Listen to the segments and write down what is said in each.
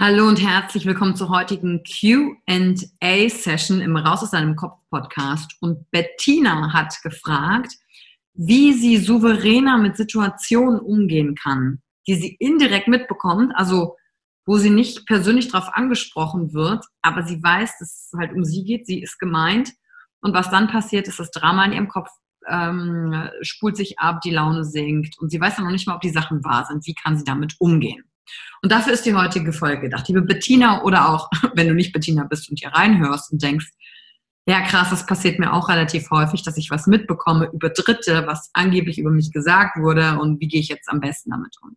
Hallo und herzlich willkommen zur heutigen QA-Session im Raus aus deinem Kopf Podcast. Und Bettina hat gefragt, wie sie souveräner mit Situationen umgehen kann, die sie indirekt mitbekommt, also wo sie nicht persönlich darauf angesprochen wird, aber sie weiß, dass es halt um sie geht, sie ist gemeint. Und was dann passiert, ist das Drama in ihrem Kopf ähm, spult sich ab, die Laune sinkt und sie weiß dann noch nicht mal, ob die Sachen wahr sind. Wie kann sie damit umgehen? Und dafür ist die heutige Folge gedacht. Liebe Bettina oder auch, wenn du nicht Bettina bist und hier reinhörst und denkst, ja krass, das passiert mir auch relativ häufig, dass ich was mitbekomme über Dritte, was angeblich über mich gesagt wurde und wie gehe ich jetzt am besten damit um.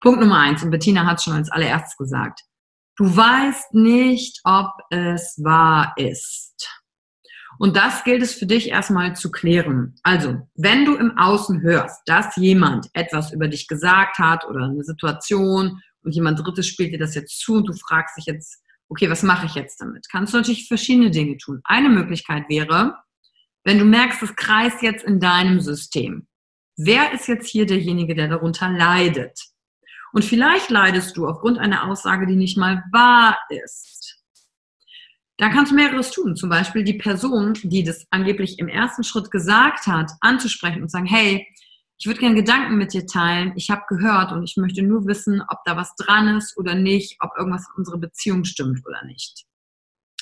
Punkt Nummer eins, und Bettina hat es schon als allererstes gesagt, du weißt nicht, ob es wahr ist. Und das gilt es für dich erstmal zu klären. Also, wenn du im Außen hörst, dass jemand etwas über dich gesagt hat oder eine Situation und jemand Drittes spielt dir das jetzt zu und du fragst dich jetzt, okay, was mache ich jetzt damit? Kannst du natürlich verschiedene Dinge tun. Eine Möglichkeit wäre, wenn du merkst, es kreist jetzt in deinem System. Wer ist jetzt hier derjenige, der darunter leidet? Und vielleicht leidest du aufgrund einer Aussage, die nicht mal wahr ist. Da kannst du mehreres tun. Zum Beispiel die Person, die das angeblich im ersten Schritt gesagt hat, anzusprechen und sagen, hey, ich würde gerne Gedanken mit dir teilen. Ich habe gehört und ich möchte nur wissen, ob da was dran ist oder nicht, ob irgendwas in unserer Beziehung stimmt oder nicht.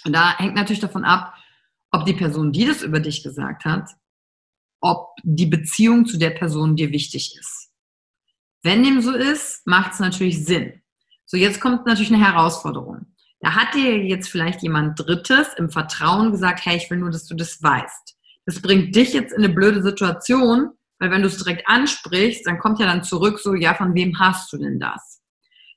Und da hängt natürlich davon ab, ob die Person, die das über dich gesagt hat, ob die Beziehung zu der Person dir wichtig ist. Wenn dem so ist, macht es natürlich Sinn. So, jetzt kommt natürlich eine Herausforderung. Da hat dir jetzt vielleicht jemand Drittes im Vertrauen gesagt, hey, ich will nur, dass du das weißt. Das bringt dich jetzt in eine blöde Situation, weil wenn du es direkt ansprichst, dann kommt ja dann zurück so, ja, von wem hast du denn das?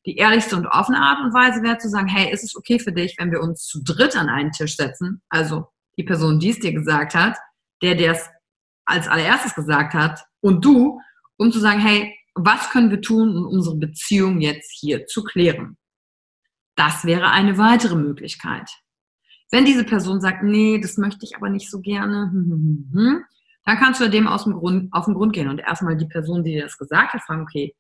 Die ehrlichste und offene Art und Weise wäre zu sagen, hey, ist es okay für dich, wenn wir uns zu dritt an einen Tisch setzen? Also die Person, die es dir gesagt hat, der, der es als allererstes gesagt hat und du, um zu sagen, hey, was können wir tun, um unsere Beziehung jetzt hier zu klären? Das wäre eine weitere Möglichkeit. Wenn diese Person sagt, nee, das möchte ich aber nicht so gerne, hm, hm, hm, dann kannst du dem aus dem Grund, auf den Grund gehen und erstmal die Person, die dir das gesagt hat, fragen, okay,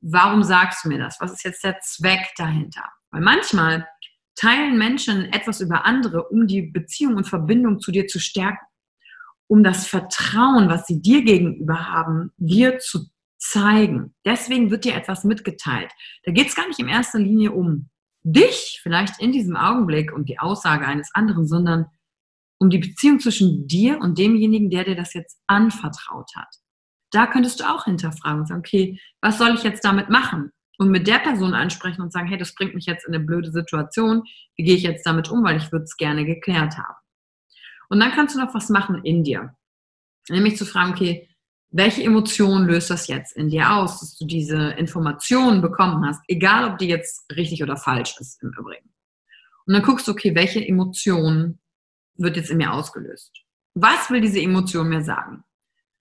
warum sagst du mir das? Was ist jetzt der Zweck dahinter? Weil manchmal teilen Menschen etwas über andere, um die Beziehung und Verbindung zu dir zu stärken, um das Vertrauen, was sie dir gegenüber haben, dir zu zeigen. Deswegen wird dir etwas mitgeteilt. Da geht es gar nicht in erster Linie um dich, vielleicht in diesem Augenblick und die Aussage eines anderen, sondern um die Beziehung zwischen dir und demjenigen, der dir das jetzt anvertraut hat. Da könntest du auch hinterfragen und sagen, okay, was soll ich jetzt damit machen? Und mit der Person ansprechen und sagen, hey, das bringt mich jetzt in eine blöde Situation. Wie gehe ich jetzt damit um, weil ich würde es gerne geklärt haben. Und dann kannst du noch was machen in dir. Nämlich zu fragen, okay, welche Emotion löst das jetzt in dir aus, dass du diese Informationen bekommen hast, egal ob die jetzt richtig oder falsch ist im Übrigen. Und dann guckst du, okay, welche Emotion wird jetzt in mir ausgelöst? Was will diese Emotion mir sagen?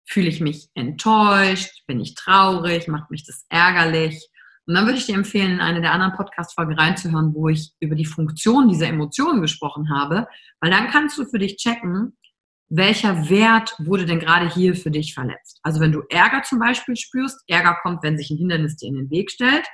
Fühle ich mich enttäuscht? Bin ich traurig? Macht mich das ärgerlich? Und dann würde ich dir empfehlen, in eine der anderen Podcast-Folgen reinzuhören, wo ich über die Funktion dieser Emotionen gesprochen habe, weil dann kannst du für dich checken, welcher Wert wurde denn gerade hier für dich verletzt? Also wenn du Ärger zum Beispiel spürst, Ärger kommt, wenn sich ein Hindernis dir in den Weg stellt,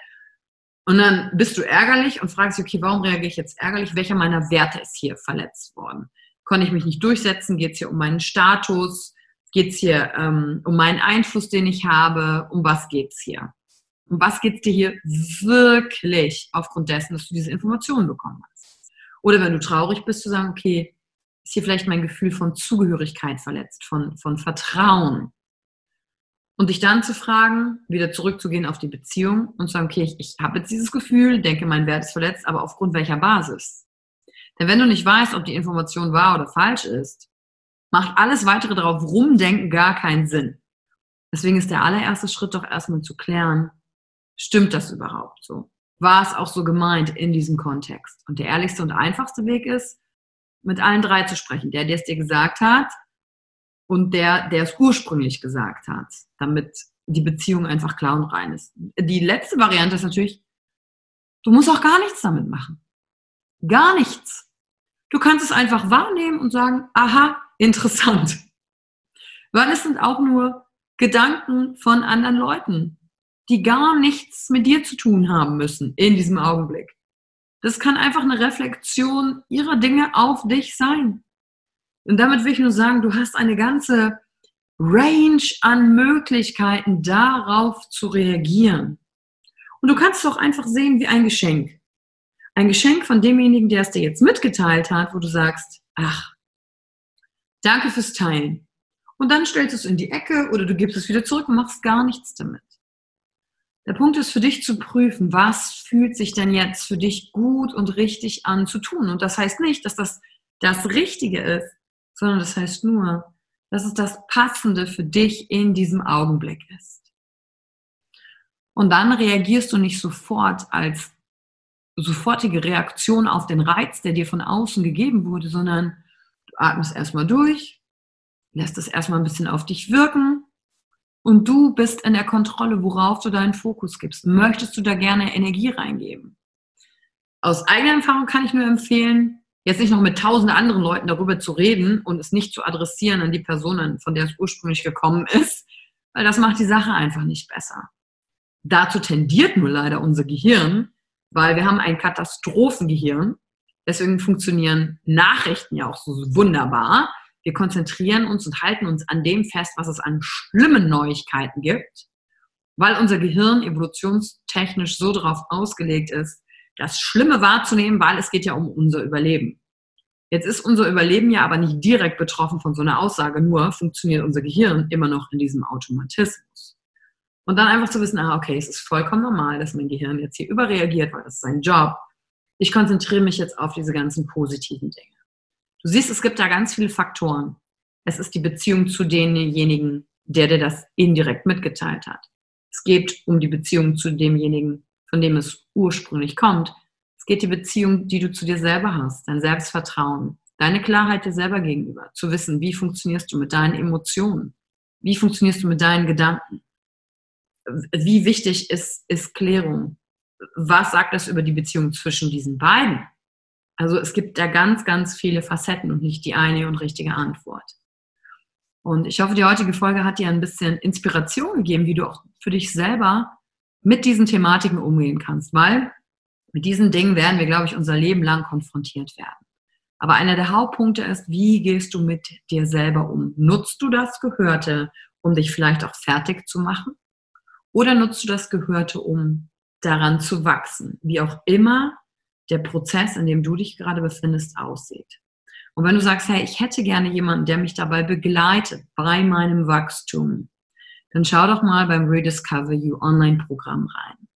und dann bist du ärgerlich und fragst dich, okay, warum reagiere ich jetzt ärgerlich? Welcher meiner Werte ist hier verletzt worden? Konnte ich mich nicht durchsetzen? Geht es hier um meinen Status? Geht es hier ähm, um meinen Einfluss, den ich habe? Um was geht es hier? Um was geht es dir hier wirklich aufgrund dessen, dass du diese Informationen bekommen hast? Oder wenn du traurig bist, zu sagen, okay, ist hier vielleicht mein Gefühl von Zugehörigkeit verletzt, von, von Vertrauen. Und dich dann zu fragen, wieder zurückzugehen auf die Beziehung und zu sagen, okay, ich, ich habe jetzt dieses Gefühl, denke, mein Wert ist verletzt, aber aufgrund welcher Basis? Denn wenn du nicht weißt, ob die Information wahr oder falsch ist, macht alles weitere darauf rumdenken gar keinen Sinn. Deswegen ist der allererste Schritt doch erstmal zu klären, stimmt das überhaupt so? War es auch so gemeint in diesem Kontext? Und der ehrlichste und einfachste Weg ist, mit allen drei zu sprechen. Der, der es dir gesagt hat und der, der es ursprünglich gesagt hat, damit die Beziehung einfach klar und rein ist. Die letzte Variante ist natürlich, du musst auch gar nichts damit machen. Gar nichts. Du kannst es einfach wahrnehmen und sagen, aha, interessant. Weil es sind auch nur Gedanken von anderen Leuten, die gar nichts mit dir zu tun haben müssen in diesem Augenblick. Das kann einfach eine Reflexion ihrer Dinge auf dich sein. Und damit will ich nur sagen, du hast eine ganze Range an Möglichkeiten, darauf zu reagieren. Und du kannst es auch einfach sehen wie ein Geschenk. Ein Geschenk von demjenigen, der es dir jetzt mitgeteilt hat, wo du sagst, ach, danke fürs Teilen. Und dann stellst du es in die Ecke oder du gibst es wieder zurück und machst gar nichts damit. Der Punkt ist für dich zu prüfen, was fühlt sich denn jetzt für dich gut und richtig an zu tun. Und das heißt nicht, dass das das Richtige ist, sondern das heißt nur, dass es das Passende für dich in diesem Augenblick ist. Und dann reagierst du nicht sofort als sofortige Reaktion auf den Reiz, der dir von außen gegeben wurde, sondern du atmest erstmal durch, lässt es erstmal ein bisschen auf dich wirken und du bist in der Kontrolle, worauf du deinen Fokus gibst. Möchtest du da gerne Energie reingeben? Aus eigener Erfahrung kann ich nur empfehlen, jetzt nicht noch mit tausend anderen Leuten darüber zu reden und es nicht zu adressieren an die Personen, von der es ursprünglich gekommen ist, weil das macht die Sache einfach nicht besser. Dazu tendiert nur leider unser Gehirn, weil wir haben ein Katastrophengehirn. Deswegen funktionieren Nachrichten ja auch so wunderbar, wir konzentrieren uns und halten uns an dem fest, was es an schlimmen Neuigkeiten gibt, weil unser Gehirn evolutionstechnisch so darauf ausgelegt ist, das Schlimme wahrzunehmen, weil es geht ja um unser Überleben. Jetzt ist unser Überleben ja aber nicht direkt betroffen von so einer Aussage, nur funktioniert unser Gehirn immer noch in diesem Automatismus. Und dann einfach zu wissen, ah, okay, es ist vollkommen normal, dass mein Gehirn jetzt hier überreagiert, weil das ist sein Job. Ich konzentriere mich jetzt auf diese ganzen positiven Dinge. Du siehst, es gibt da ganz viele Faktoren. Es ist die Beziehung zu denjenigen, der dir das indirekt mitgeteilt hat. Es geht um die Beziehung zu demjenigen, von dem es ursprünglich kommt. Es geht die Beziehung, die du zu dir selber hast, dein Selbstvertrauen, deine Klarheit dir selber gegenüber, zu wissen, wie funktionierst du mit deinen Emotionen, wie funktionierst du mit deinen Gedanken, wie wichtig ist, ist Klärung, was sagt das über die Beziehung zwischen diesen beiden? Also es gibt da ganz, ganz viele Facetten und nicht die eine und richtige Antwort. Und ich hoffe, die heutige Folge hat dir ein bisschen Inspiration gegeben, wie du auch für dich selber mit diesen Thematiken umgehen kannst, weil mit diesen Dingen werden wir, glaube ich, unser Leben lang konfrontiert werden. Aber einer der Hauptpunkte ist, wie gehst du mit dir selber um? Nutzt du das Gehörte, um dich vielleicht auch fertig zu machen? Oder nutzt du das Gehörte, um daran zu wachsen? Wie auch immer der Prozess, in dem du dich gerade befindest, aussieht. Und wenn du sagst, hey, ich hätte gerne jemanden, der mich dabei begleitet bei meinem Wachstum, dann schau doch mal beim Rediscover You Online-Programm rein.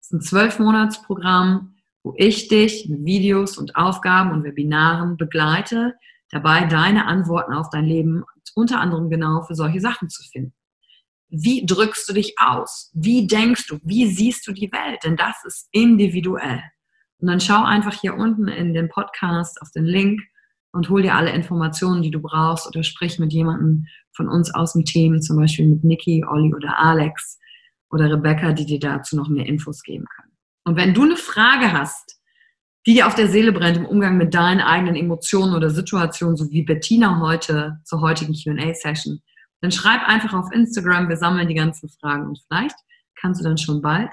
Es ist ein Zwölf-Monats-Programm, wo ich dich mit Videos und Aufgaben und Webinaren begleite, dabei deine Antworten auf dein Leben unter anderem genau für solche Sachen zu finden. Wie drückst du dich aus? Wie denkst du? Wie siehst du die Welt? Denn das ist individuell. Und dann schau einfach hier unten in den Podcast auf den Link und hol dir alle Informationen, die du brauchst oder sprich mit jemandem von uns aus dem Team, zum Beispiel mit Niki, Olli oder Alex oder Rebecca, die dir dazu noch mehr Infos geben können. Und wenn du eine Frage hast, die dir auf der Seele brennt im Umgang mit deinen eigenen Emotionen oder Situationen, so wie Bettina heute zur heutigen Q&A-Session, dann schreib einfach auf Instagram, wir sammeln die ganzen Fragen und vielleicht kannst du dann schon bald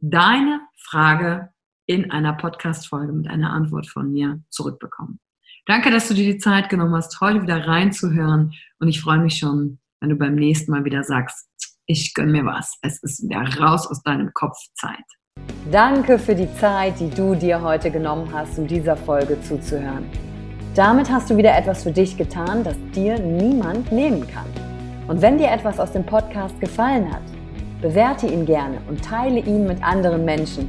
deine Frage in einer Podcast-Folge mit einer Antwort von mir zurückbekommen. Danke, dass du dir die Zeit genommen hast, heute wieder reinzuhören und ich freue mich schon, wenn du beim nächsten Mal wieder sagst, ich gönn mir was. Es ist wieder raus aus deinem Kopf Zeit. Danke für die Zeit, die du dir heute genommen hast, um dieser Folge zuzuhören. Damit hast du wieder etwas für dich getan, das dir niemand nehmen kann. Und wenn dir etwas aus dem Podcast gefallen hat, bewerte ihn gerne und teile ihn mit anderen Menschen,